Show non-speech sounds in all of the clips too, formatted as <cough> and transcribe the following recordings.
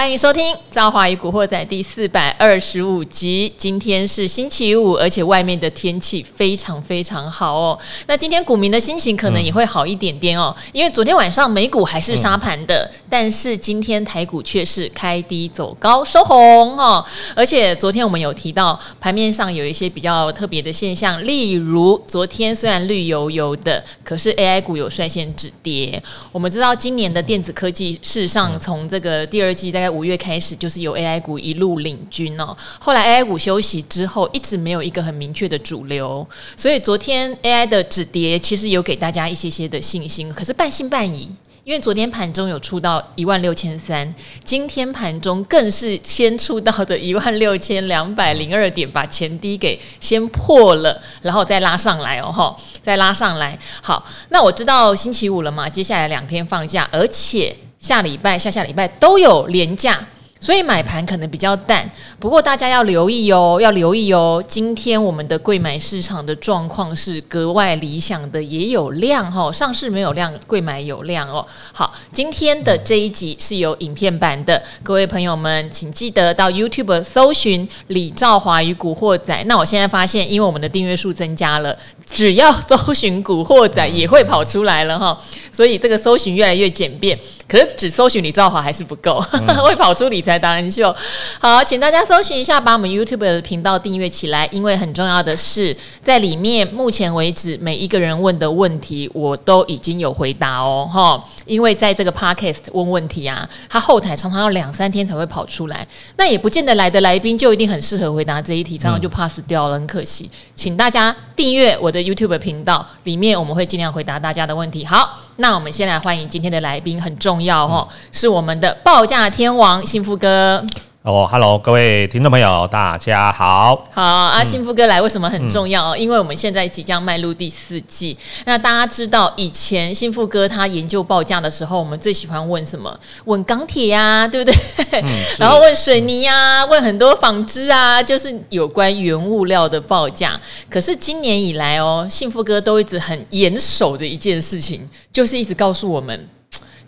欢迎收听《赵华与古惑仔》第四百二十五集。今天是星期五，而且外面的天气非常非常好哦。那今天股民的心情可能也会好一点点哦，因为昨天晚上美股还是杀盘的，但是今天台股却是开低走高收红哦。而且昨天我们有提到盘面上有一些比较特别的现象，例如昨天虽然绿油油的，可是 AI 股有率先止跌。我们知道今年的电子科技，事实上从这个第二季大概。五月开始就是由 AI 股一路领军哦，后来 AI 股休息之后，一直没有一个很明确的主流，所以昨天 AI 的止跌其实有给大家一些些的信心，可是半信半疑，因为昨天盘中有出到一万六千三，今天盘中更是先出到的一万六千两百零二点，把前低给先破了，然后再拉上来哦，吼，再拉上来。好，那我知道星期五了嘛，接下来两天放假，而且。下礼拜、下下礼拜都有廉价。所以买盘可能比较淡，不过大家要留意哦，要留意哦。今天我们的贵买市场的状况是格外理想的，也有量哈、哦，上市没有量，贵买有量哦。好，今天的这一集是有影片版的，各位朋友们请记得到 YouTube 搜寻李兆华与古惑仔。那我现在发现，因为我们的订阅数增加了，只要搜寻古惑仔也会跑出来了哈、哦，所以这个搜寻越来越简便。可是只搜寻李兆华还是不够，<laughs> 会跑出理财达人秀。好，请大家搜寻一下，把我们 YouTube 的频道订阅起来，因为很重要的是，在里面目前为止每一个人问的问题，我都已经有回答哦，哈。因为在这个 Podcast 问问题啊，他后台常常要两三天才会跑出来，那也不见得来的来宾就一定很适合回答这一题，常常就 pass 掉了，很可惜。请大家订阅我的 YouTube 频道，里面我们会尽量回答大家的问题。好。那我们先来欢迎今天的来宾，很重要哦，是我们的报价天王幸福哥。哦，Hello，各位听众朋友，大家好。好啊，幸福哥来为什么很重要？嗯、因为我们现在即将迈入第四季。那大家知道，以前幸福哥他研究报价的时候，我们最喜欢问什么？问钢铁呀，对不对？嗯、<laughs> 然后问水泥呀、啊，问很多纺织啊，就是有关原物料的报价。可是今年以来哦，幸福哥都一直很严守的一件事情，就是一直告诉我们。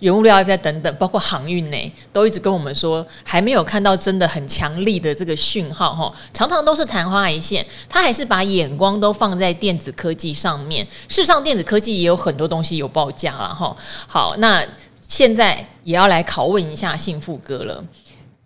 原物料再等等，包括航运呢，都一直跟我们说还没有看到真的很强力的这个讯号哈，常常都是昙花一现。他还是把眼光都放在电子科技上面。事实上，电子科技也有很多东西有报价了哈。好，那现在也要来拷问一下幸福哥了。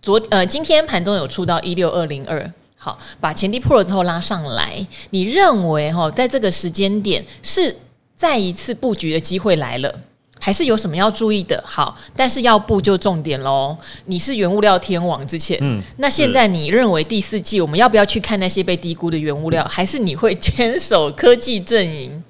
昨呃，今天盘中有出到一六二零二，好，把前低破了之后拉上来。你认为哈，在这个时间点是再一次布局的机会来了？还是有什么要注意的？好，但是要不就重点喽。你是原物料天王之前，嗯，那现在你认为第四季我们要不要去看那些被低估的原物料？还是你会坚守科技阵营？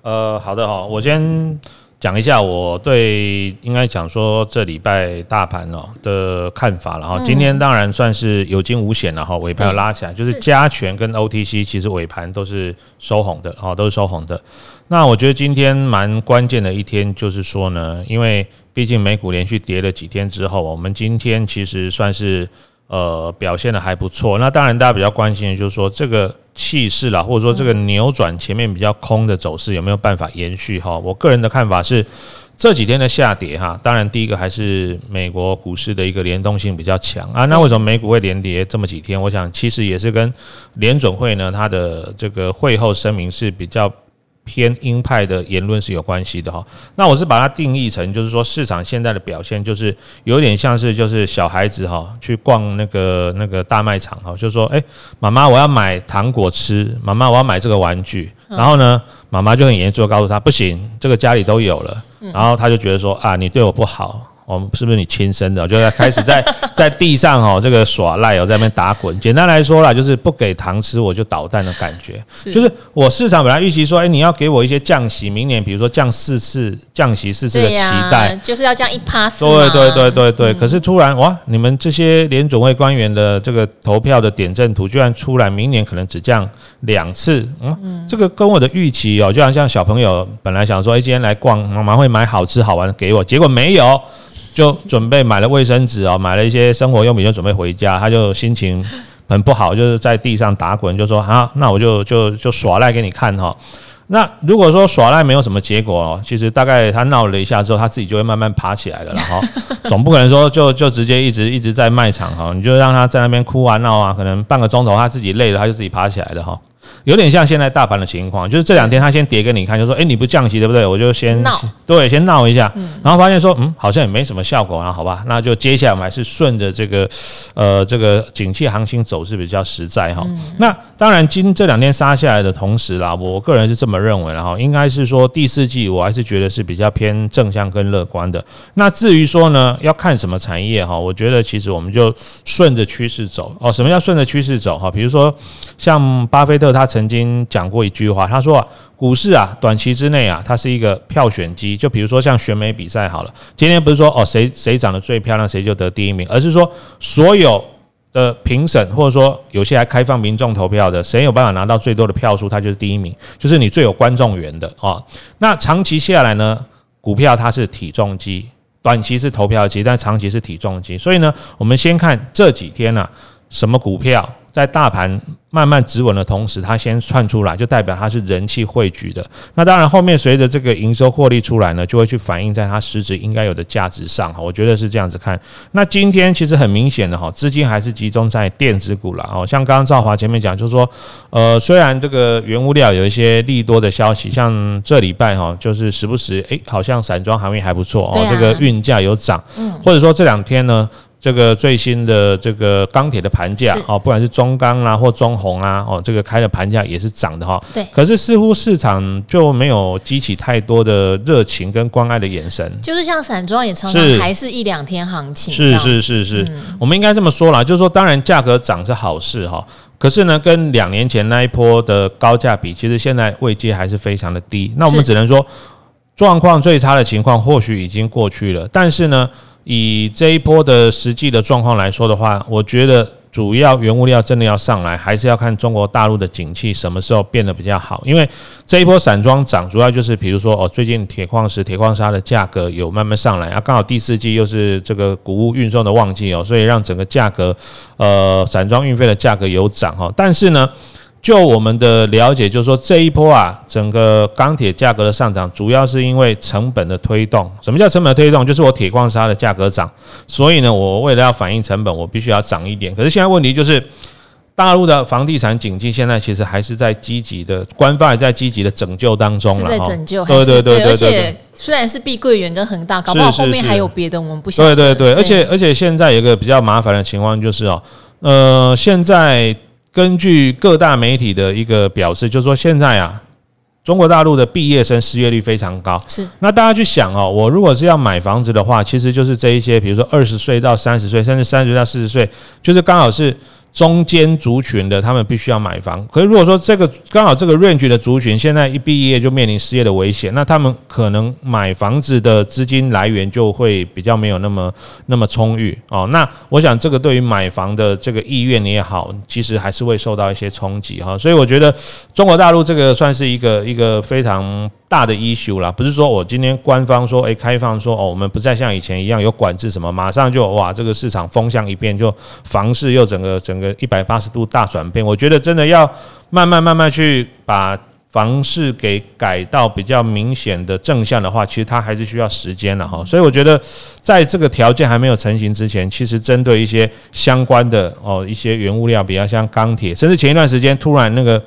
呃，好的哈，我先讲一下我对应该讲说这礼拜大盘哦的看法，然后今天当然算是有惊无险了哈，尾盘要拉起来，就是加权跟 OTC 其实尾盘都是收红的，哦，都是收红的。那我觉得今天蛮关键的一天，就是说呢，因为毕竟美股连续跌了几天之后，我们今天其实算是呃表现的还不错。那当然大家比较关心的就是说这个气势啦，或者说这个扭转前面比较空的走势有没有办法延续哈？我个人的看法是这几天的下跌哈，当然第一个还是美国股市的一个联动性比较强啊。那为什么美股会连跌这么几天？我想其实也是跟联准会呢它的这个会后声明是比较。偏鹰派的言论是有关系的哈，那我是把它定义成，就是说市场现在的表现，就是有点像是就是小孩子哈去逛那个那个大卖场哈，就是说，诶，妈妈我要买糖果吃，妈妈我要买这个玩具，然后呢，妈妈就很严肃的告诉他，不行，这个家里都有了，然后他就觉得说啊，你对我不好。我们是不是你亲生的？就在开始在 <laughs> 在地上哦，这个耍赖哦，在那边打滚。简单来说啦，就是不给糖吃我就捣蛋的感觉。就是我市场本来预期说，哎，你要给我一些降息，明年比如说降四次降息四次的期待，就是要降一趴。对对对对对。可是突然哇，你们这些联准会官员的这个投票的点阵图居然出来，明年可能只降两次。嗯，这个跟我的预期哦，就好像小朋友本来想说，哎，今天来逛，妈妈会买好吃好玩的给我，结果没有。就准备买了卫生纸哦，买了一些生活用品，就准备回家。他就心情很不好，就是在地上打滚，就说：“啊，那我就就就耍赖给你看哈。”那如果说耍赖没有什么结果哦，其实大概他闹了一下之后，他自己就会慢慢爬起来了哈。<laughs> 总不可能说就就直接一直一直在卖场哈，你就让他在那边哭啊闹啊，可能半个钟头他自己累了，他就自己爬起来了哈。有点像现在大盘的情况，就是这两天他先跌给你看，就说：“哎，你不降息对不对？”我就先闹，对，先闹一下，然后发现说：“嗯，好像也没什么效果啊，好吧，那就接下来我们还是顺着这个呃这个景气行情走是比较实在哈。那当然，今这两天杀下来的同时啦，我个人是这么认为的哈，应该是说第四季我还是觉得是比较偏正向跟乐观的。那至于说呢，要看什么产业哈，我觉得其实我们就顺着趋势走哦。什么叫顺着趋势走哈？比如说像巴菲特他。曾经讲过一句话，他说啊，股市啊，短期之内啊，它是一个票选机。就比如说像选美比赛好了，今天不是说哦，谁谁长得最漂亮，谁就得第一名，而是说所有的评审或者说有些还开放民众投票的，谁有办法拿到最多的票数，他就是第一名，就是你最有观众缘的啊。那长期下来呢，股票它是体重机，短期是投票机，但长期是体重机。所以呢，我们先看这几天呢、啊，什么股票在大盘慢慢止稳的同时，它先窜出来，就代表它是人气汇聚的。那当然，后面随着这个营收获利出来呢，就会去反映在它实质应该有的价值上。哈，我觉得是这样子看。那今天其实很明显的哈，资金还是集中在电子股了。哦，像刚刚赵华前面讲，就是说，呃，虽然这个原物料有一些利多的消息，像这礼拜哈，就是时不时诶，好像散装行业还不错哦，这个运价有涨，或者说这两天呢。这个最新的这个钢铁的盘价哦，不管是中钢啊或中红啊哦，这个开的盘价也是涨的哈。对。可是似乎市场就没有激起太多的热情跟关爱的眼神。就是像散装也常常还是一两天行情。是是是是，我们应该这么说啦，就是说当然价格涨是好事哈，可是呢，跟两年前那一波的高价比，其实现在位阶还是非常的低。那我们只能说，状况最差的情况或许已经过去了，但是呢。以这一波的实际的状况来说的话，我觉得主要原物料真的要上来，还是要看中国大陆的景气什么时候变得比较好。因为这一波散装涨，主要就是比如说哦，最近铁矿石、铁矿砂的价格有慢慢上来啊，刚好第四季又是这个谷物运送的旺季哦，所以让整个价格呃散装运费的价格有涨哈。但是呢，就我们的了解，就是说这一波啊，整个钢铁价格的上涨，主要是因为成本的推动。什么叫成本的推动？就是我铁矿砂的价格涨，所以呢，我为了要反映成本，我必须要涨一点。可是现在问题就是，大陆的房地产景气现在其实还是在积极的，官方也在积极的拯救当中了。在拯救，对对对对，而且虽然是碧桂园跟恒大，搞不好后面还有别的，我们不晓得。对对对，而且而且现在有一个比较麻烦的情况就是哦，呃，现在。根据各大媒体的一个表示，就是说现在啊，中国大陆的毕业生失业率非常高。是，那大家去想哦，我如果是要买房子的话，其实就是这一些，比如说二十岁到三十岁，甚至三十岁到四十岁，就是刚好是。中间族群的，他们必须要买房。可是如果说这个刚好这个 range 的族群现在一毕业就面临失业的危险，那他们可能买房子的资金来源就会比较没有那么那么充裕哦。那我想这个对于买房的这个意愿也好，其实还是会受到一些冲击哈。所以我觉得中国大陆这个算是一个一个非常。大的 issue 啦，不是说我今天官方说，诶，开放说，哦，我们不再像以前一样有管制什么，马上就哇，这个市场风向一变，就房市又整个整个一百八十度大转变。我觉得真的要慢慢慢慢去把房市给改到比较明显的正向的话，其实它还是需要时间了哈。所以我觉得在这个条件还没有成型之前，其实针对一些相关的哦一些原物料，比较像钢铁，甚至前一段时间突然那个。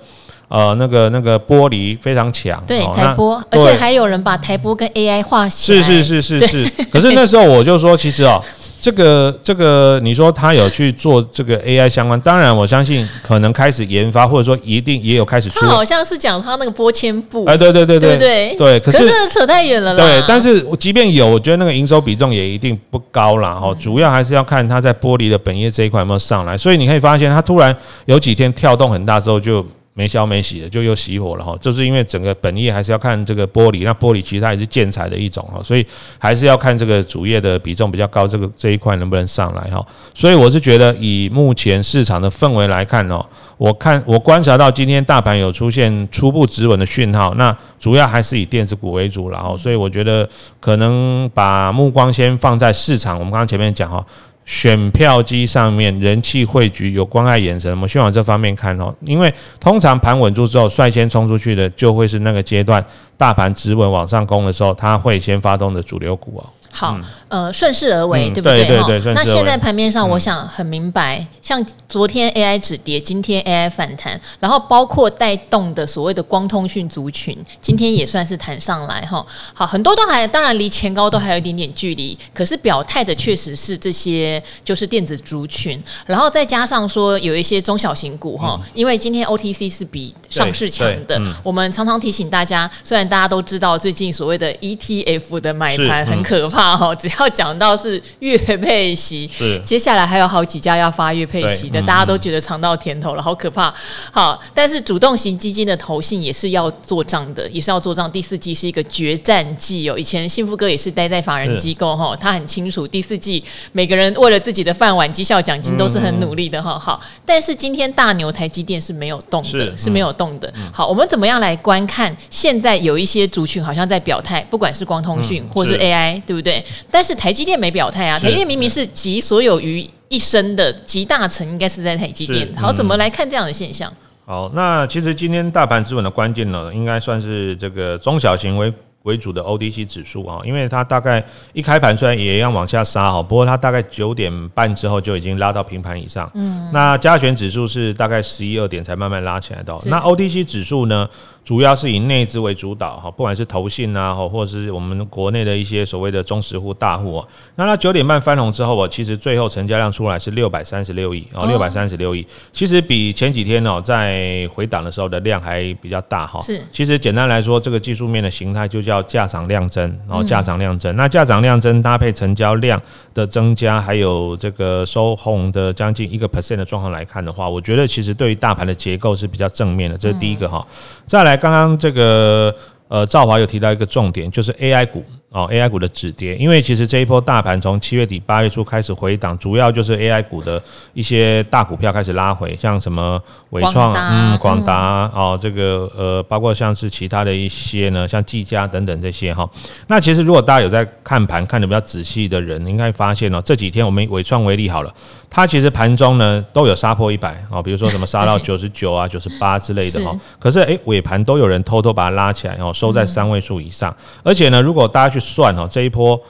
呃，那个那个玻璃非常强，对台玻，而且还有人把台玻跟 AI 画起来，是是是是是。可是 <laughs> 那时候我就说，其实哦，这个这个，你说他有去做这个 AI 相关，当然我相信可能开始研发，或者说一定也有开始出。他好像是讲他那个玻纤布，哎，对对对对对对。可是这个扯太远了啦。对，但是即便有，我觉得那个营收比重也一定不高啦。哈。主要还是要看他在玻璃的本业这一块有没有上来。所以你可以发现，他突然有几天跳动很大之后就。没消没洗的就又熄火了哈，就是因为整个本业还是要看这个玻璃，那玻璃其实它也是建材的一种哈，所以还是要看这个主业的比重比较高，这个这一块能不能上来哈。所以我是觉得以目前市场的氛围来看哦，我看我观察到今天大盘有出现初步止稳的讯号，那主要还是以电子股为主了哈，所以我觉得可能把目光先放在市场，我们刚刚前面讲哈。选票机上面人气汇聚，有关爱眼神，我们先往这方面看哦。因为通常盘稳住之后，率先冲出去的就会是那个阶段，大盘止稳往上攻的时候，它会先发动的主流股哦。好，呃，顺势而为，嗯、对不对？对对对，那现在盘面上，我想很明白，嗯、像昨天 AI 止跌，今天 AI 反弹，然后包括带动的所谓的光通讯族群，今天也算是弹上来哈。好，很多都还当然离前高都还有一点点距离，可是表态的确实是这些就是电子族群，然后再加上说有一些中小型股哈，嗯、因为今天 OTC 是比上市强的，嗯、我们常常提醒大家，虽然大家都知道最近所谓的 ETF 的买盘很可怕。哈，<laughs> 只要讲到是月配息，接下来还有好几家要发月配息的，大家都觉得尝到甜头了，好可怕。好，但是主动型基金的投信也是要做账的，也是要做账。第四季是一个决战季哦。以前幸福哥也是待在法人机构哈，他很清楚第四季每个人为了自己的饭碗、绩效奖金都是很努力的哈。好，但是今天大牛台积电是没有动的，是，是没有动的。好，我们怎么样来观看？现在有一些族群好像在表态，不管是光通讯或是 AI，对不对？但是台积电没表态啊，台积电明明是集所有于一身的集大成，应该是在台积电。好，怎么来看这样的现象？好，那其实今天大盘资本的关键呢，应该算是这个中小型为为主的 ODC 指数啊，因为它大概一开盘虽然也一样往下杀哈，不过它大概九点半之后就已经拉到平盘以上。嗯，那加权指数是大概十一二点才慢慢拉起来的。那 ODC 指数呢？主要是以内资为主导哈，不管是投信啊，或者是我们国内的一些所谓的中实户大户，那它九点半翻红之后，其实最后成交量出来是六百三十六亿哦，六百三十六亿，其实比前几天哦在回档的时候的量还比较大哈。是，其实简单来说，这个技术面的形态就叫价涨量增，然后价涨量增。那价涨量增搭配成交量的增加，还有这个收红的将近一个 percent 的状况来看的话，我觉得其实对于大盘的结构是比较正面的，这是第一个哈。再来。刚刚这个呃，赵华有提到一个重点，就是 AI 股。哦，AI 股的止跌，因为其实这一波大盘从七月底八月初开始回档，主要就是 AI 股的一些大股票开始拉回，像什么伟创、嗯，广达哦，这个呃，包括像是其他的一些呢，像技嘉等等这些哈。那其实如果大家有在看盘看的比较仔细的人，应该发现哦，这几天我们伟创为例好了，它其实盘中呢都有杀破一百哦，比如说什么杀到九十九啊、<laughs> 九十八之类的哈。可是诶，尾盘都有人偷偷把它拉起来，然后收在三位数以上。而且呢，如果大家去算哦，这一波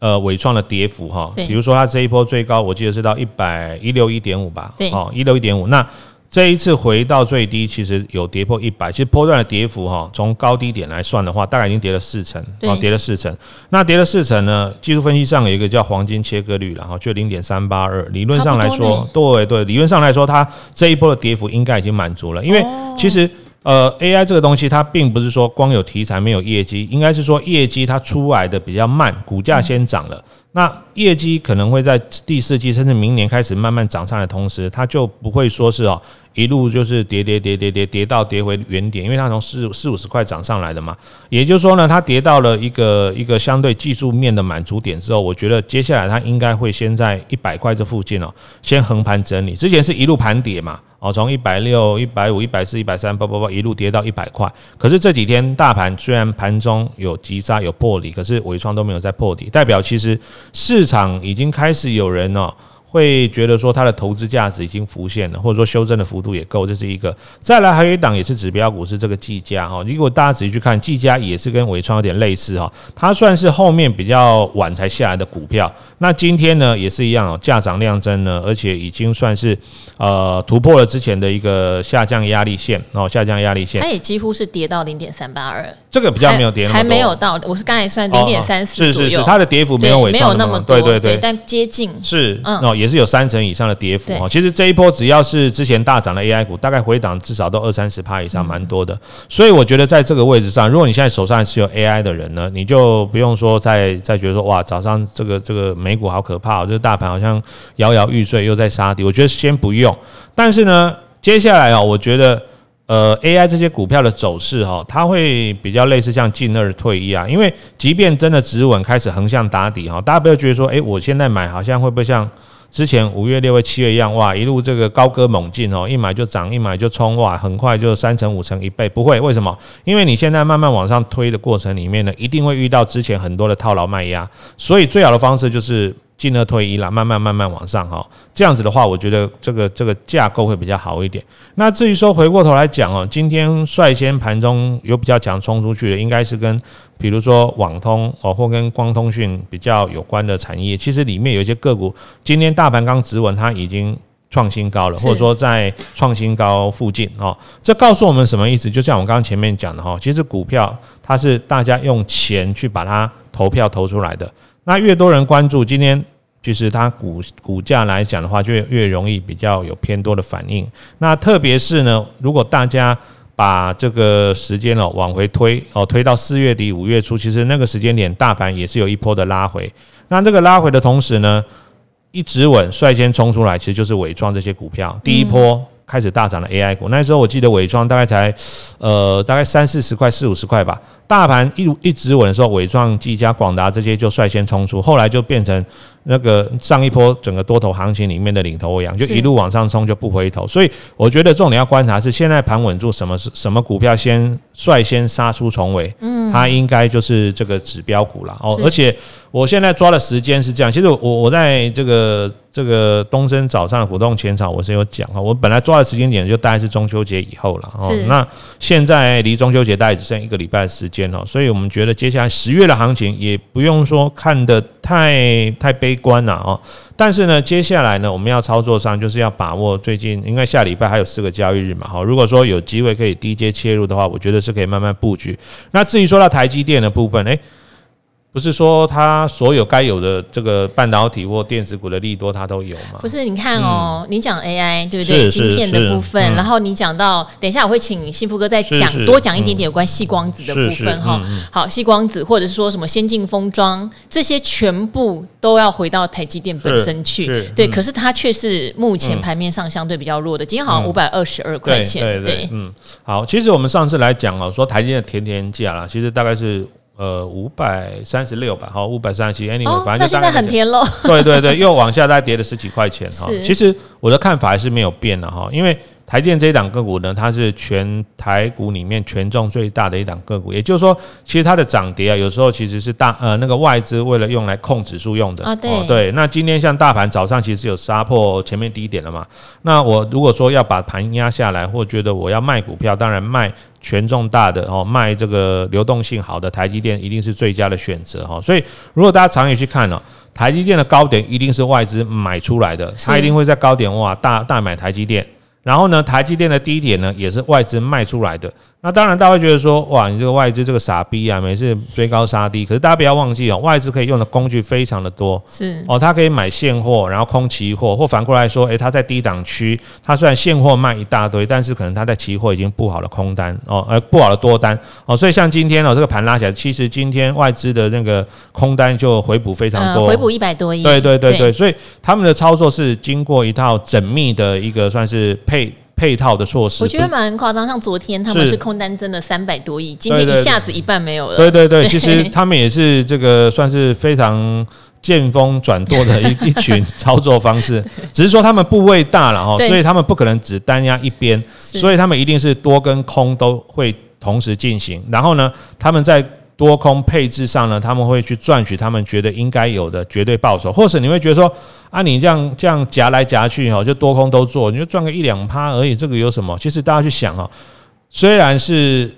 呃尾创的跌幅哈，比如说它这一波最高，我记得是到一百一六一点五吧，哦一六一点五。那这一次回到最低，其实有跌破一百，其实波段的跌幅哈，从高低点来算的话，大概已经跌了四成，哦跌了四成。那跌了四成呢？技术分析上有一个叫黄金切割率，然后就零点三八二。理论上来说，对对，理论上来说，它这一波的跌幅应该已经满足了，因为其实。呃，AI 这个东西它并不是说光有题材没有业绩，应该是说业绩它出来的比较慢，股价先涨了。那业绩可能会在第四季甚至明年开始慢慢涨上来同时，它就不会说是哦一路就是跌跌跌跌跌跌到跌回原点，因为它从四四五十块涨上来的嘛。也就是说呢，它跌到了一个一个相对技术面的满足点之后，我觉得接下来它应该会先在一百块这附近哦，先横盘整理。之前是一路盘跌嘛。哦，从一百六、一百五、一百四、一百三，叭叭叭一路跌到一百块。可是这几天大盘虽然盘中有急杀、有破底，可是纬创都没有再破底，代表其实市场已经开始有人哦。会觉得说它的投资价值已经浮现了，或者说修正的幅度也够，这是一个。再来还有一档也是指标股，是这个技嘉哈。如果大家仔细去看，技嘉也是跟伟创有点类似哈，它算是后面比较晚才下来的股票。那今天呢也是一样哦，价涨量增呢，而且已经算是呃突破了之前的一个下降压力线哦，下降压力线。它也几乎是跌到零点三八二，这个比较没有跌还没有到，我是刚才算零点三四是是是，它的跌幅没有伟创没有那么多，对对对，但接近是嗯哦。也是有三成以上的跌幅哈，其实这一波只要是之前大涨的 AI 股，大概回档至少都二三十趴以上，蛮多的。所以我觉得在这个位置上，如果你现在手上是有 AI 的人呢，你就不用说再再觉得说哇，早上这个这个美股好可怕，哦这个大盘好像摇摇欲坠，又在杀跌。我觉得先不用。但是呢，接下来啊，我觉得呃 AI 这些股票的走势哈，它会比较类似像进二退一啊，因为即便真的止稳开始横向打底哈，大家不要觉得说，诶，我现在买好像会不会像。之前五月、六月、七月一样，哇，一路这个高歌猛进哦，一买就涨，一买就冲，哇，很快就三成、五成、一倍，不会，为什么？因为你现在慢慢往上推的过程里面呢，一定会遇到之前很多的套牢卖压，所以最好的方式就是。进二退一啦，慢慢慢慢往上哈。这样子的话，我觉得这个这个架构会比较好一点。那至于说回过头来讲哦，今天率先盘中有比较强冲出去的，应该是跟比如说网通哦，或跟光通讯比较有关的产业。其实里面有一些个股，今天大盘刚止稳，它已经创新高了，或者说在创新高附近哦。这告诉我们什么意思？就像我刚刚前面讲的哈，其实股票它是大家用钱去把它投票投出来的。那越多人关注，今天其实它股股价来讲的话，就越容易比较有偏多的反应。那特别是呢，如果大家把这个时间哦往回推哦，推到四月底五月初，其实那个时间点大盘也是有一波的拉回。那这个拉回的同时呢，一直稳率先冲出来，其实就是纬创这些股票第一波。开始大涨的 AI 股，那时候我记得纬创大概才呃大概三四十块四五十块吧。大盘一一直稳的时候，纬创、技嘉、广达这些就率先冲出，后来就变成那个上一波整个多头行情里面的领头羊，就一路往上冲就不回头。所以我觉得重点要观察是现在盘稳住，什么是什么股票先率先杀出重围，嗯，它应该就是这个指标股了哦。而且我现在抓的时间是这样，其实我我在这个这个东升早上的股动前场我是有讲啊，我本来抓的时间点就大概是中秋节以后了哦。那现在离中秋节大概只剩一个礼拜的时间。所以我们觉得接下来十月的行情也不用说看得太太悲观了哦。但是呢，接下来呢，我们要操作上就是要把握最近，应该下礼拜还有四个交易日嘛。好，如果说有机会可以低阶切入的话，我觉得是可以慢慢布局。那至于说到台积电的部分，诶。不是说它所有该有的这个半导体或电子股的利多它都有吗？不是，你看哦，嗯、你讲 AI 对不对？晶片的部分，嗯、然后你讲到，等一下我会请幸福哥再讲多讲一点点有关细光子的部分哈。好，细光子或者是说什么先进封装，这些全部都要回到台积电本身去。对，可是它却是目前盘面上相对比较弱的，今天好像五百二十二块钱。对，对，对，嗯，好，其实我们上次来讲哦，说台积电的甜甜价啦，其实大概是。呃，五百三十六吧，好，五百三十七，anyway，反正就大概很甜喽。对对对，又往下再跌了十几块钱哈。其实我的看法还是没有变的哈，因为。台电这一档个股呢，它是全台股里面权重最大的一档个股，也就是说，其实它的涨跌啊，有时候其实是大呃那个外资为了用来控指数用的啊。对、哦、对，那今天像大盘早上其实有杀破前面低点了嘛？那我如果说要把盘压下来，或觉得我要卖股票，当然卖权重大的哦，卖这个流动性好的台积电一定是最佳的选择哈。所以如果大家长远去看呢，台积电的高点一定是外资买出来的，它一定会在高点哇大大买台积电。然后呢，台积电的低点呢，也是外资卖出来的。那当然，大家会觉得说，哇，你这个外资这个傻逼啊，每次追高杀低。可是大家不要忘记哦，外资可以用的工具非常的多。是哦，它可以买现货，然后空期货，或反过来说，诶，它在低档区，它虽然现货卖一大堆，但是可能它在期货已经布好了空单哦，呃，布好了多单哦。所以像今天哦，这个盘拉起来，其实今天外资的那个空单就回补非常多，回补一百多亿。对对对对，所以他们的操作是经过一套缜密的一个算是配。配套的措施，我觉得蛮夸张。像昨天他们是空单增了三百多亿，今天一下子一半没有了。对对对，其实 <laughs> 他们也是这个算是非常见风转舵的 <laughs> 一一群操作方式，只是说他们部位大了哈，所以他们不可能只单压一边，所以他们一定是多跟空都会同时进行。然后呢，他们在。多空配置上呢，他们会去赚取他们觉得应该有的绝对报酬，或者你会觉得说啊，你这样这样夹来夹去哈，就多空都做，你就赚个一两趴而已，这个有什么？其实大家去想啊，虽然是。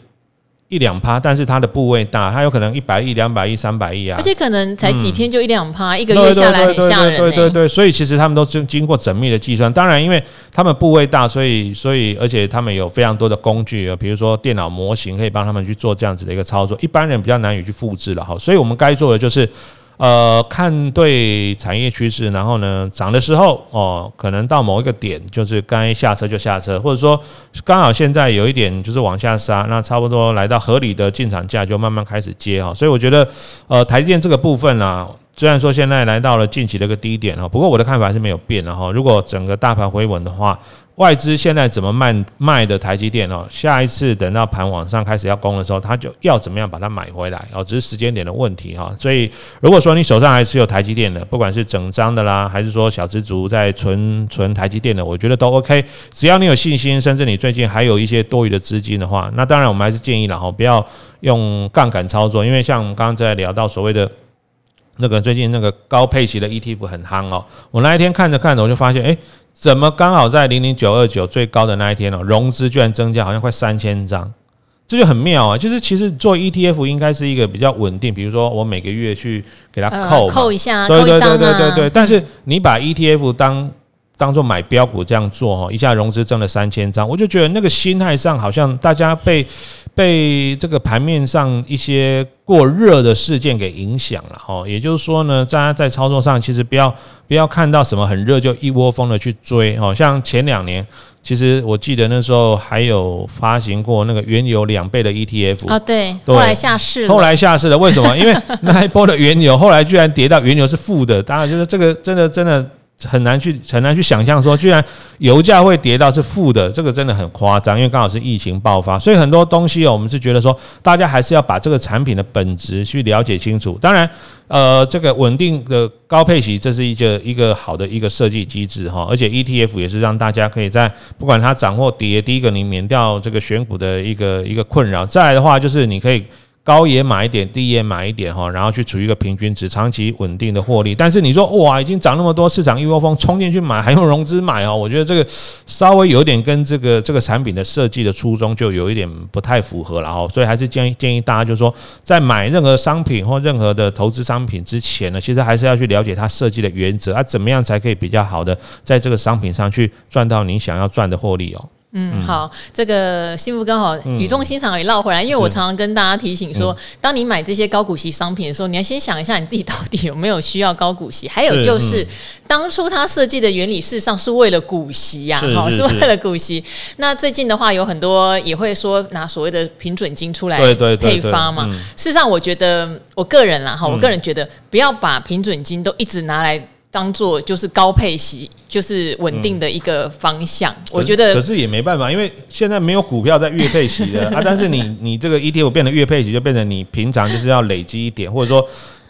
一两趴，但是它的部位大，它有可能一百亿、两百亿、三百亿啊，而且可能才几天就一两趴，一个月下来很吓人。对对对，所以其实他们都经经过缜密的计算。当然，因为他们部位大，所以所以而且他们有非常多的工具，比如说电脑模型可以帮他们去做这样子的一个操作，一般人比较难以去复制了哈。所以我们该做的就是。呃，看对产业趋势，然后呢，涨的时候哦，可能到某一个点，就是该下车就下车，或者说刚好现在有一点就是往下杀，那差不多来到合理的进场价，就慢慢开始接哈。所以我觉得，呃，台积电这个部分呢，虽然说现在来到了近期的一个低点哈，不过我的看法是没有变的哈。如果整个大盘回稳的话，外资现在怎么卖卖的台积电哦？下一次等到盘往上开始要攻的时候，他就要怎么样把它买回来哦？只是时间点的问题哈。所以如果说你手上还持有台积电的，不管是整张的啦，还是说小资族在存存台积电的，我觉得都 OK。只要你有信心，甚至你最近还有一些多余的资金的话，那当然我们还是建议了哈，不要用杠杆操作，因为像我们刚刚在聊到所谓的。那个最近那个高配息的 ETF 很夯哦。我那一天看着看着，我就发现，哎，怎么刚好在零零九二九最高的那一天哦，融资居然增加好像快三千张，这就很妙啊。就是其实做 ETF 应该是一个比较稳定，比如说我每个月去给它扣、呃、扣一下，对对对对对对，对。但是你把 ETF 当当做买标股这样做哈，一下融资挣了三千张，我就觉得那个心态上好像大家被被这个盘面上一些过热的事件给影响了哈。也就是说呢，大家在操作上其实不要不要看到什么很热就一窝蜂的去追哈。像前两年，其实我记得那时候还有发行过那个原油两倍的 ETF 啊，对，后来下市，后来下市了，为什么？因为那一波的原油后来居然跌到原油是负的，当然就是这个真的真的。很难去很难去想象说，居然油价会跌到是负的，这个真的很夸张。因为刚好是疫情爆发，所以很多东西哦，我们是觉得说，大家还是要把这个产品的本质去了解清楚。当然，呃，这个稳定的高配息，这是一个一个好的一个设计机制哈。而且 ETF 也是让大家可以在不管它涨或跌，第一个你免掉这个选股的一个一个困扰。再来的话，就是你可以。高也买一点，低也买一点哈，然后去处于一个平均值，长期稳定的获利。但是你说哇，已经涨那么多，市场一窝蜂冲进去买，还用融资买哦？<laughs> 我觉得这个稍微有点跟这个这个产品的设计的初衷就有一点不太符合了哈。所以还是建议建议大家，就是说在买任何商品或任何的投资商品之前呢，其实还是要去了解它设计的原则啊，怎么样才可以比较好的在这个商品上去赚到你想要赚的获利哦。嗯，好，这个幸福刚好语重心长也绕回来，因为我常常跟大家提醒说，当你买这些高股息商品的时候，你要先想一下你自己到底有没有需要高股息，还有就是当初它设计的原理事实上是为了股息呀，好，是为了股息。那最近的话有很多也会说拿所谓的平准金出来配发嘛，事实上我觉得我个人啦哈，我个人觉得不要把平准金都一直拿来。当做就是高配息，就是稳定的一个方向。嗯、我觉得，可是也没办法，因为现在没有股票在月配息的啊。但是你你这个 ETF 变得月配息，就变成你平常就是要累积一点，或者说。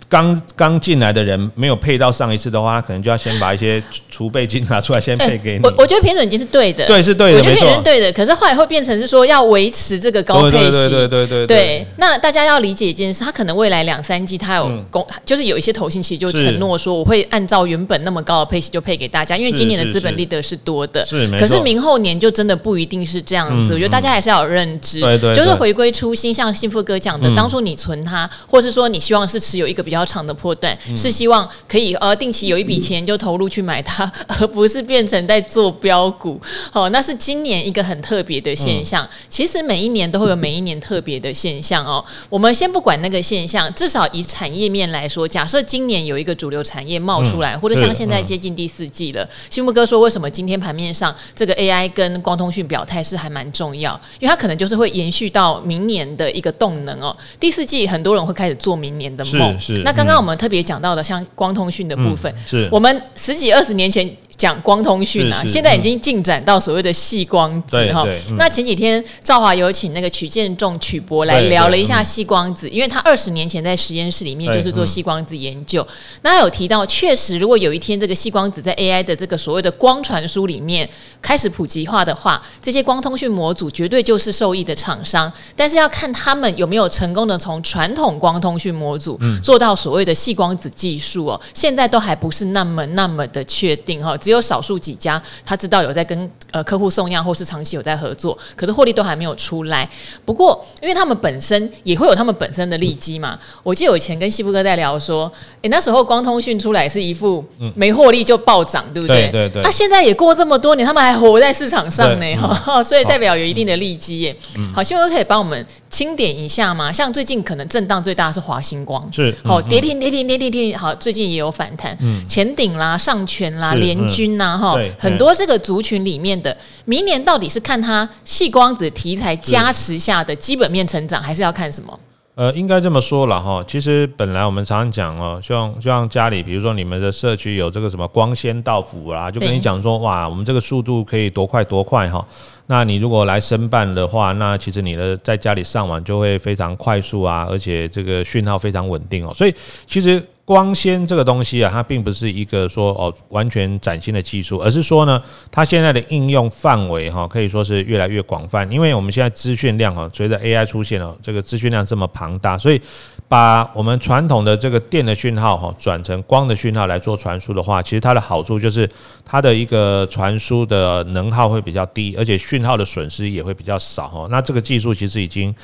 刚刚进来的人没有配到上一次的话，他可能就要先把一些储备金拿出来先配给你。我我觉得平准金是对的，对是对的，我觉得平准金对的。可是后来会变成是说要维持这个高配息，对对对对对。那大家要理解一件事，他可能未来两三季他有公，就是有一些投信其实就承诺说我会按照原本那么高的配息就配给大家，因为今年的资本利得是多的。是，可是明后年就真的不一定是这样子。我觉得大家还是要有认知，对对，就是回归初心，像幸福哥讲的，当初你存它，或是说你希望是持有一个比较长的波段。是希望可以呃定期有一笔钱就投入去买它，<laughs> 而不是变成在做标股。哦，那是今年一个很特别的现象。其实每一年都会有每一年特别的现象哦。我们先不管那个现象，至少以产业面来说，假设今年有一个主流产业冒出来，或者像现在接近第四季了，新木哥说为什么今天盘面上这个 AI 跟光通讯表态是还蛮重要，因为它可能就是会延续到明年的一个动能哦。第四季很多人会开始做明年的梦。是。那刚刚我们特别讲。到的像光通讯的部分，嗯、是我们十几二十年前讲光通讯啊，现在已经进展到所谓的细光子哈。那前几天赵华有请那个曲建仲曲博来聊了一下细光子，因为他二十年前在实验室里面就是做细光子研究。那他有提到，确实如果有一天这个细光子在 AI 的这个所谓的光传输里面开始普及化的话，这些光通讯模组绝对就是受益的厂商。但是要看他们有没有成功的从传统光通讯模组做到所谓的细光子技术哦，现在都还不是那么那么的确定哈。只有少数几家他知道有在跟呃客户送样，或是长期有在合作，可是获利都还没有出来。不过，因为他们本身也会有他们本身的利基嘛。我记得我以前跟西部哥在聊说，诶，那时候光通讯出来是一副没获利就暴涨，对不对？对对。那现在也过这么多年，他们还活在市场上呢，哈，所以代表有一定的利基耶。好，西部哥可以帮我们清点一下吗？像最近可能震荡最大的是华星光，是好跌停跌停跌停跌停，好，最近也有反弹，前顶啦、上权啦、联军呐，哈，很多这个族群里面的，明年到底是看它细光子题材加持下的基本面成长，还是要看什么？呃，应该这么说了哈。其实本来我们常常讲哦，像就像家里，比如说你们的社区有这个什么光纤到府啦，就跟你讲说哇，我们这个速度可以多快多快哈。那你如果来申办的话，那其实你的在家里上网就会非常快速啊，而且这个讯号非常稳定哦。所以其实。光纤这个东西啊，它并不是一个说哦完全崭新的技术，而是说呢，它现在的应用范围哈可以说是越来越广泛。因为我们现在资讯量哈，随着 AI 出现了，这个资讯量这么庞大，所以把我们传统的这个电的讯号哈转成光的讯号来做传输的话，其实它的好处就是它的一个传输的能耗会比较低，而且讯号的损失也会比较少哈。那这个技术其实已经。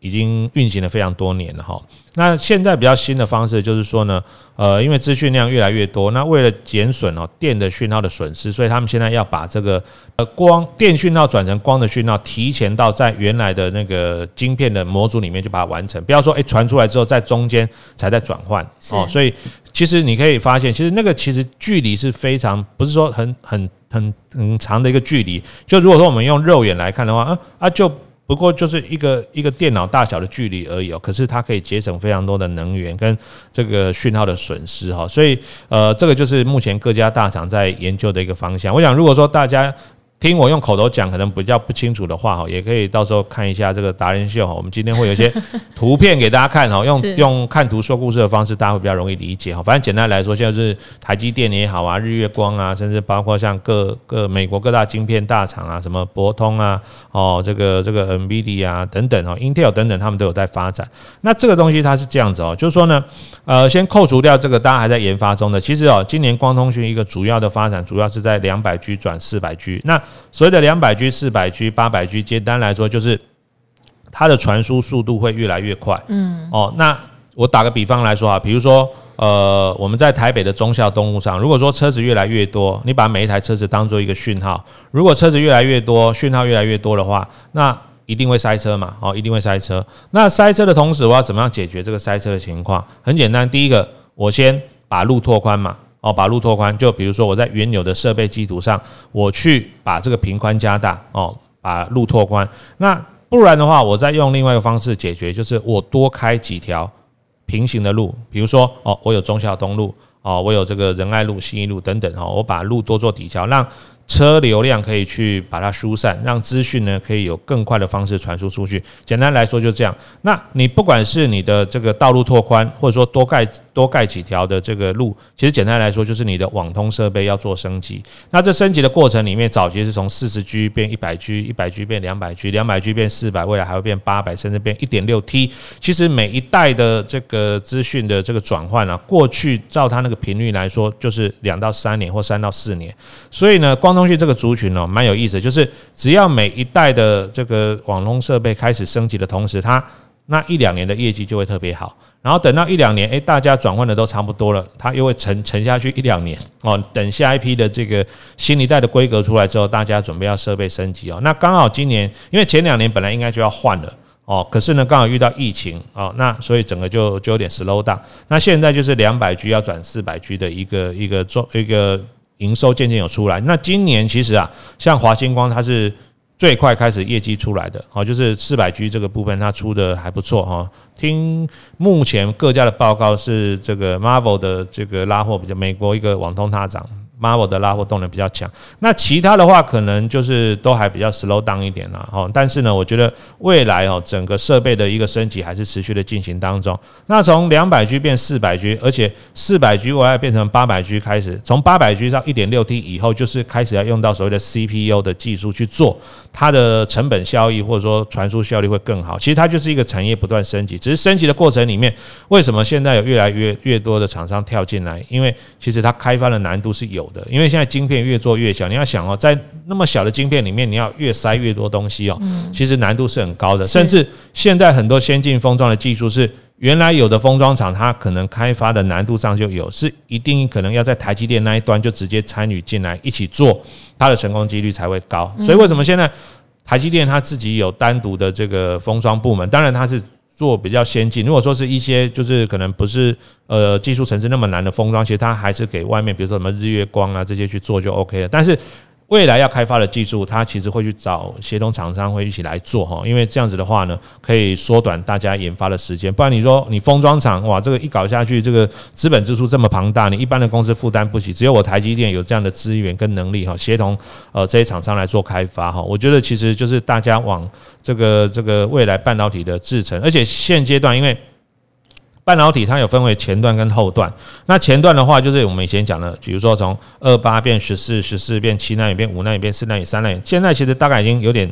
已经运行了非常多年了哈。那现在比较新的方式就是说呢，呃，因为资讯量越来越多，那为了减损哦电的讯号的损失，所以他们现在要把这个呃光电讯号转成光的讯号，提前到在原来的那个晶片的模组里面就把它完成，不要说诶传出来之后在中间才在转换哦。所以其实你可以发现，其实那个其实距离是非常不是说很很很很长的一个距离。就如果说我们用肉眼来看的话，啊啊就。不过就是一个一个电脑大小的距离而已哦，可是它可以节省非常多的能源跟这个讯号的损失哈，所以呃，这个就是目前各家大厂在研究的一个方向。我想，如果说大家。听我用口头讲，可能比较不清楚的话哈，也可以到时候看一下这个达人秀哈。我们今天会有一些 <laughs> 图片给大家看哈，用用看图说故事的方式，大家会比较容易理解哈。反正简单来说，现在是台积电也好啊，日月光啊，甚至包括像各各美国各大晶片大厂啊，什么博通啊，哦，这个这个 NVIDIA 啊等等哦，Intel 等等，他们都有在发展。那这个东西它是这样子哦，就是说呢，呃，先扣除掉这个大家还在研发中的，其实哦，今年光通讯一个主要的发展，主要是在两百 G 转四百 G 那。所谓的两百 G、四百 G、八百 G，简单来说就是它的传输速度会越来越快。嗯，哦，那我打个比方来说啊，比如说，呃，我们在台北的忠孝东路上，如果说车子越来越多，你把每一台车子当做一个讯号，如果车子越来越多，讯号越来越多的话，那一定会塞车嘛，哦，一定会塞车。那塞车的同时，我要怎么样解决这个塞车的情况？很简单，第一个，我先把路拓宽嘛。哦，把路拓宽，就比如说我在原有的设备基础上，我去把这个平宽加大，哦，把路拓宽。那不然的话，我再用另外一个方式解决，就是我多开几条平行的路，比如说，哦，我有忠孝东路，哦，我有这个仁爱路、新一路等等，哦，我把路多做抵消，让车流量可以去把它疏散，让资讯呢可以有更快的方式传输出去。简单来说就这样。那你不管是你的这个道路拓宽，或者说多盖多盖几条的这个路，其实简单来说就是你的网通设备要做升级。那这升级的过程里面，早期是从四十 G 变一百 G，一百 G 变两百 G，两百 G 变四百，未来还会变八百，甚至变一点六 T。其实每一代的这个资讯的这个转换啊，过去照它那个频率来说，就是两到三年或三到四年。所以呢，光讯这个族群哦，蛮有意思，就是只要每一代的这个网络设备开始升级的同时，它那一两年的业绩就会特别好。然后等到一两年，诶，大家转换的都差不多了，它又会沉沉下去一两年哦。等下一批的这个新一代的规格出来之后，大家准备要设备升级哦。那刚好今年，因为前两年本来应该就要换了哦，可是呢刚好遇到疫情哦，那所以整个就就有点 slow down。那现在就是两百 G 要转四百 G 的一个一个做一个。营收渐渐有出来，那今年其实啊，像华星光它是最快开始业绩出来的，哦，就是四百 G 这个部分它出的还不错哈。听目前各家的报告是这个 Marvel 的这个拉货比较，美国一个网通大涨。Marvel 的拉货动能比较强，那其他的话可能就是都还比较 slow down 一点了哦。但是呢，我觉得未来哦，整个设备的一个升级还是持续的进行当中。那从两百 G 变四百 G，而且四百 G 我要变成八百 G 开始，从八百 G 到一点六 T 以后，就是开始要用到所谓的 CPU 的技术去做，它的成本效益或者说传输效率会更好。其实它就是一个产业不断升级，只是升级的过程里面，为什么现在有越来越越多的厂商跳进来？因为其实它开发的难度是有。因为现在晶片越做越小，你要想哦，在那么小的晶片里面，你要越塞越多东西哦，其实难度是很高的。甚至现在很多先进封装的技术是原来有的封装厂，它可能开发的难度上就有，是一定可能要在台积电那一端就直接参与进来一起做，它的成功几率才会高。所以为什么现在台积电它自己有单独的这个封装部门？当然它是。做比较先进，如果说是一些就是可能不是呃技术层次那么难的封装，其实它还是给外面，比如说什么日月光啊这些去做就 OK 了。但是未来要开发的技术，它其实会去找协同厂商会一起来做哈，因为这样子的话呢，可以缩短大家研发的时间。不然你说你封装厂哇，这个一搞下去，这个资本支出这么庞大，你一般的公司负担不起。只有我台积电有这样的资源跟能力哈，协同呃这些厂商来做开发哈。我觉得其实就是大家往这个这个未来半导体的制程，而且现阶段因为。半导体它有分为前段跟后段，那前段的话就是我们以前讲的，比如说从二八变十四，十四变七纳米，变五纳米，变四纳米，三纳米，现在其实大概已经有点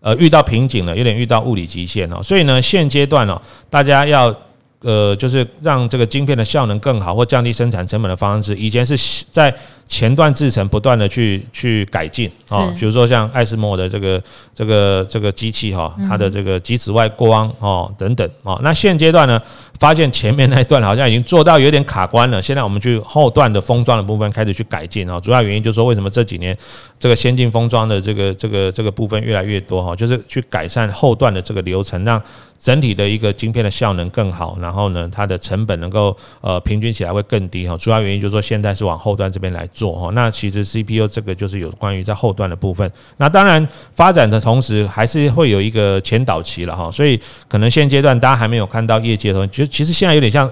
呃遇到瓶颈了，有点遇到物理极限了。所以呢，现阶段呢，大家要呃，就是让这个晶片的效能更好或降低生产成本的方式，以前是在前段制程不断的去去改进啊，比如说像艾斯摩的这个这个这个机器哈，它的这个极紫外光哦等等哦，那现阶段呢，发现前面那一段好像已经做到有点卡关了，现在我们去后段的封装的部分开始去改进啊，主要原因就是说为什么这几年这个先进封装的这个这个这个部分越来越多哈，就是去改善后段的这个流程，让整体的一个晶片的效能更好，然后呢，它的成本能够呃平均起来会更低哈。主要原因就是说现在是往后端这边来做哈。那其实 CPU 这个就是有关于在后端的部分。那当然发展的同时还是会有一个前导期了哈。所以可能现阶段大家还没有看到业界的，其实其实现在有点像。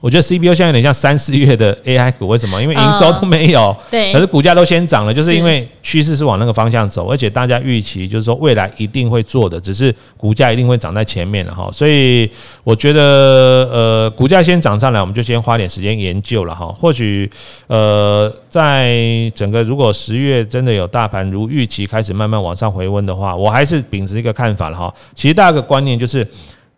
我觉得 CPU 现在有点像三四月的 AI 股，为什么？因为营收都没有，对，可是股价都先涨了，就是因为趋势是往那个方向走，而且大家预期就是说未来一定会做的，只是股价一定会涨在前面了哈。所以我觉得，呃，股价先涨上来，我们就先花点时间研究了哈。或许，呃，在整个如果十月真的有大盘如预期开始慢慢往上回温的话，我还是秉持一个看法了哈。其实大家的观念就是。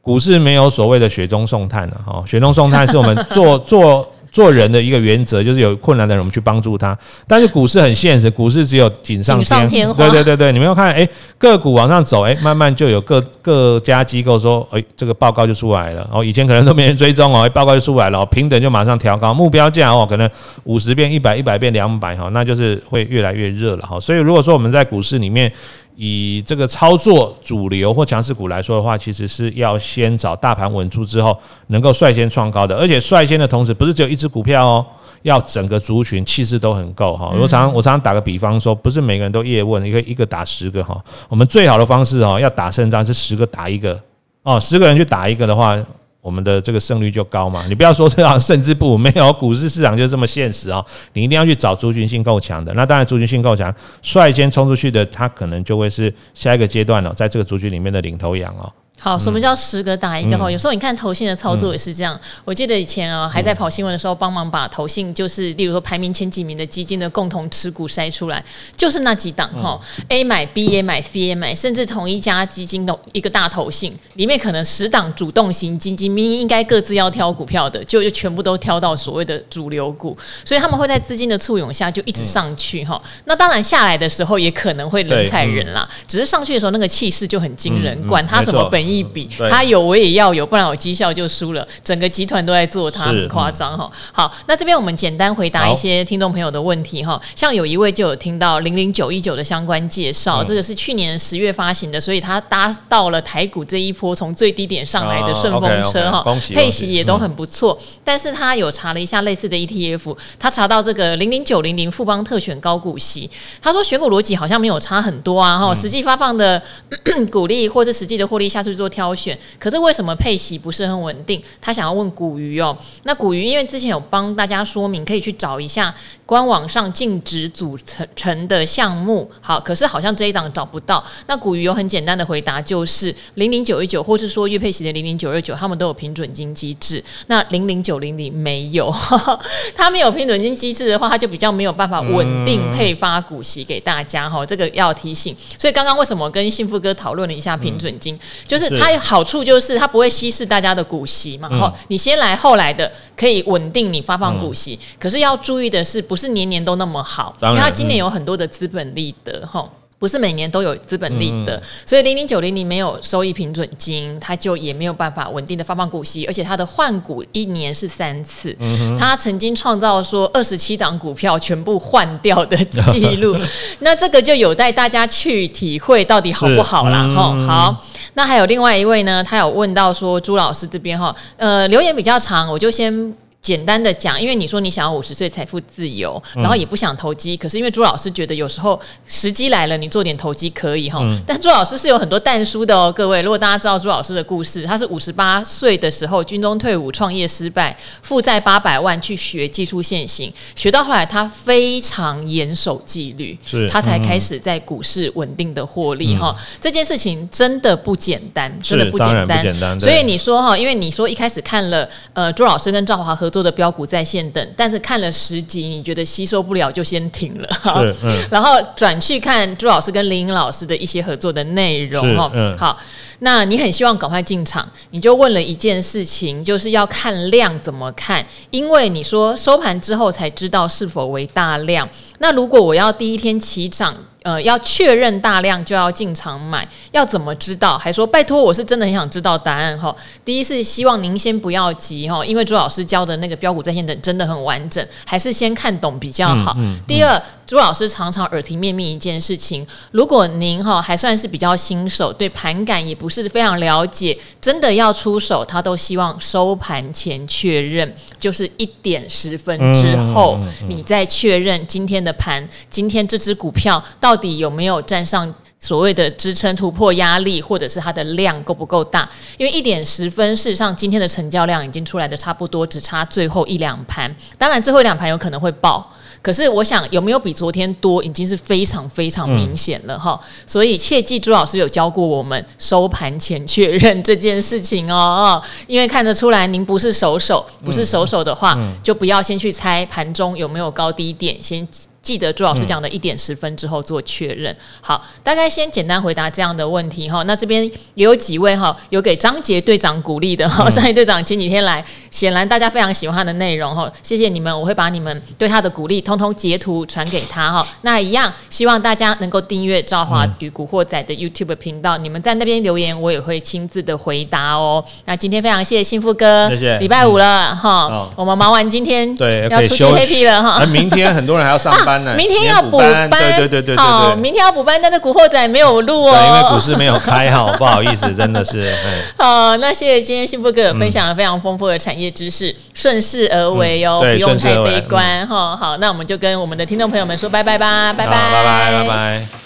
股市没有所谓的雪中送炭的哈，雪中送炭是我们 <laughs> 做做做人的一个原则，就是有困难的人我们去帮助他。但是股市很现实，股市只有锦上添花。对对对对，你们要看，哎，个股往上走，哎，慢慢就有各各家机构说，哎，这个报告就出来了。哦，以前可能都没人追踪哦，报告就出来了，平等就马上调高目标价哦，可能五十变一百，一百变两百哈，那就是会越来越热了哈。所以如果说我们在股市里面，以这个操作主流或强势股来说的话，其实是要先找大盘稳住之后，能够率先创高的，而且率先的同时，不是只有一只股票哦，要整个族群气势都很够哈。我常常我常常打个比方说，不是每个人都叶问，一个一个打十个哈。我们最好的方式哦，要打胜仗是十个打一个哦，十个人去打一个的话。我们的这个胜率就高嘛，你不要说这样胜之不武，没有股市市场就这么现实哦，你一定要去找族群性够强的，那当然族群性够强，率先冲出去的，他可能就会是下一个阶段了，在这个族群里面的领头羊哦。好，什么叫十个打一个哈？有时候你看投信的操作也是这样。我记得以前啊，还在跑新闻的时候，帮忙把投信就是，例如说排名前几名的基金的共同持股筛出来，就是那几档哈。A 买 B 也买 C 也买，甚至同一家基金的一个大投信里面，可能十档主动型基金，明明应该各自要挑股票的，就就全部都挑到所谓的主流股，所以他们会在资金的簇拥下就一直上去哈。那当然下来的时候也可能会人踩人啦，只是上去的时候那个气势就很惊人，管他什么本益。一笔他有我也要有，不然我绩效就输了。整个集团都在做他，很夸张哈。好，那这边我们简单回答一些听众朋友的问题哈。像有一位就有听到零零九一九的相关介绍，这个是去年十月发行的，所以他搭到了台股这一波从最低点上来的顺风车哈。配息也都很不错，但是他有查了一下类似的 ETF，他查到这个零零九零零富邦特选高股息，他说选股逻辑好像没有差很多啊哈，实际发放的 <clears throat> 股利或是实际的获利下去。做做挑选，可是为什么配息不是很稳定？他想要问古鱼哦。那古鱼因为之前有帮大家说明，可以去找一下官网上禁止组成成的项目。好，可是好像这一档找不到。那古鱼有很简单的回答，就是零零九一九，或是说月配息的零零九二九，他们都有平准金机制。那零零九零零没有，<laughs> 他没有平准金机制的话，他就比较没有办法稳定配发股息给大家哈。这个要提醒。所以刚刚为什么跟幸福哥讨论了一下平准金，就是。它有好处就是它不会稀释大家的股息嘛，哈、嗯，你先来后来的可以稳定你发放股息，嗯、可是要注意的是，不是年年都那么好，然因为它今年有很多的资本利得，哈。不是每年都有资本利得，嗯、所以零零九零零没有收益平准金，它就也没有办法稳定的发放股息，而且它的换股一年是三次。嗯、它曾经创造说二十七档股票全部换掉的记录，<laughs> 那这个就有待大家去体会到底好不好啦。哈、嗯。好，那还有另外一位呢，他有问到说朱老师这边哈，呃，留言比较长，我就先。简单的讲，因为你说你想要五十岁财富自由，然后也不想投机，可是因为朱老师觉得有时候时机来了，你做点投机可以哈。嗯、但朱老师是有很多淡书的哦，各位，如果大家知道朱老师的故事，他是五十八岁的时候军中退伍，创业失败，负债八百万去学技术线型，学到后来他非常严守纪律，是他才开始在股市稳定的获利哈。嗯、这件事情真的不简单，真的不简单。所以你说哈，因为你说一开始看了呃朱老师跟赵华和。作的标股在线等，但是看了十集，你觉得吸收不了，就先停了。是，嗯，<laughs> 然后转去看朱老师跟林老师的一些合作的内容。哈，嗯，好。那你很希望赶快进场，你就问了一件事情，就是要看量怎么看？因为你说收盘之后才知道是否为大量。那如果我要第一天起涨，呃，要确认大量就要进场买，要怎么知道？还说拜托，我是真的很想知道答案哈。第一是希望您先不要急哈，因为朱老师教的那个标股在线等真的很完整，还是先看懂比较好。嗯嗯嗯、第二，朱老师常常耳提面命一件事情，如果您哈还算是比较新手，对盘感也不是非常了解，真的要出手，他都希望收盘前确认，就是一点十分之后，你再确认今天的盘，今天这只股票到。到底有没有站上所谓的支撑突破压力，或者是它的量够不够大？因为一点十分，事实上今天的成交量已经出来的差不多，只差最后一两盘。当然，最后一两盘有可能会爆，可是我想有没有比昨天多，已经是非常非常明显了哈。嗯、所以切记，朱老师有教过我们收盘前确认这件事情哦。因为看得出来您不是手手，不是手手的话，嗯嗯、就不要先去猜盘中有没有高低点，先。记得朱老师讲的一点十分之后做确认。好，大概先简单回答这样的问题哈。那这边也有几位哈，有给张杰队长鼓励的哈。张杰队长前几天来，显然大家非常喜欢他的内容哈。谢谢你们，我会把你们对他的鼓励通通截图传给他哈。那一样，希望大家能够订阅赵华与古惑仔的 YouTube 频道。你们在那边留言，我也会亲自的回答哦。那今天非常谢谢幸福哥，谢谢。礼拜五了哈，我们忙完今天对要出去 happy 了哈。明天很多人还要上班。明天要补班，对对对对对，好，明天要补班，但是古惑仔没有录哦，因为股市没有开好，不好意思，真的是。<laughs> 好，那谢谢今天幸福哥分享了非常丰富的产业知识，顺势而为哦，不用太悲观哈。好，那我们就跟我们的听众朋友们说拜拜吧，拜拜，拜拜，拜拜。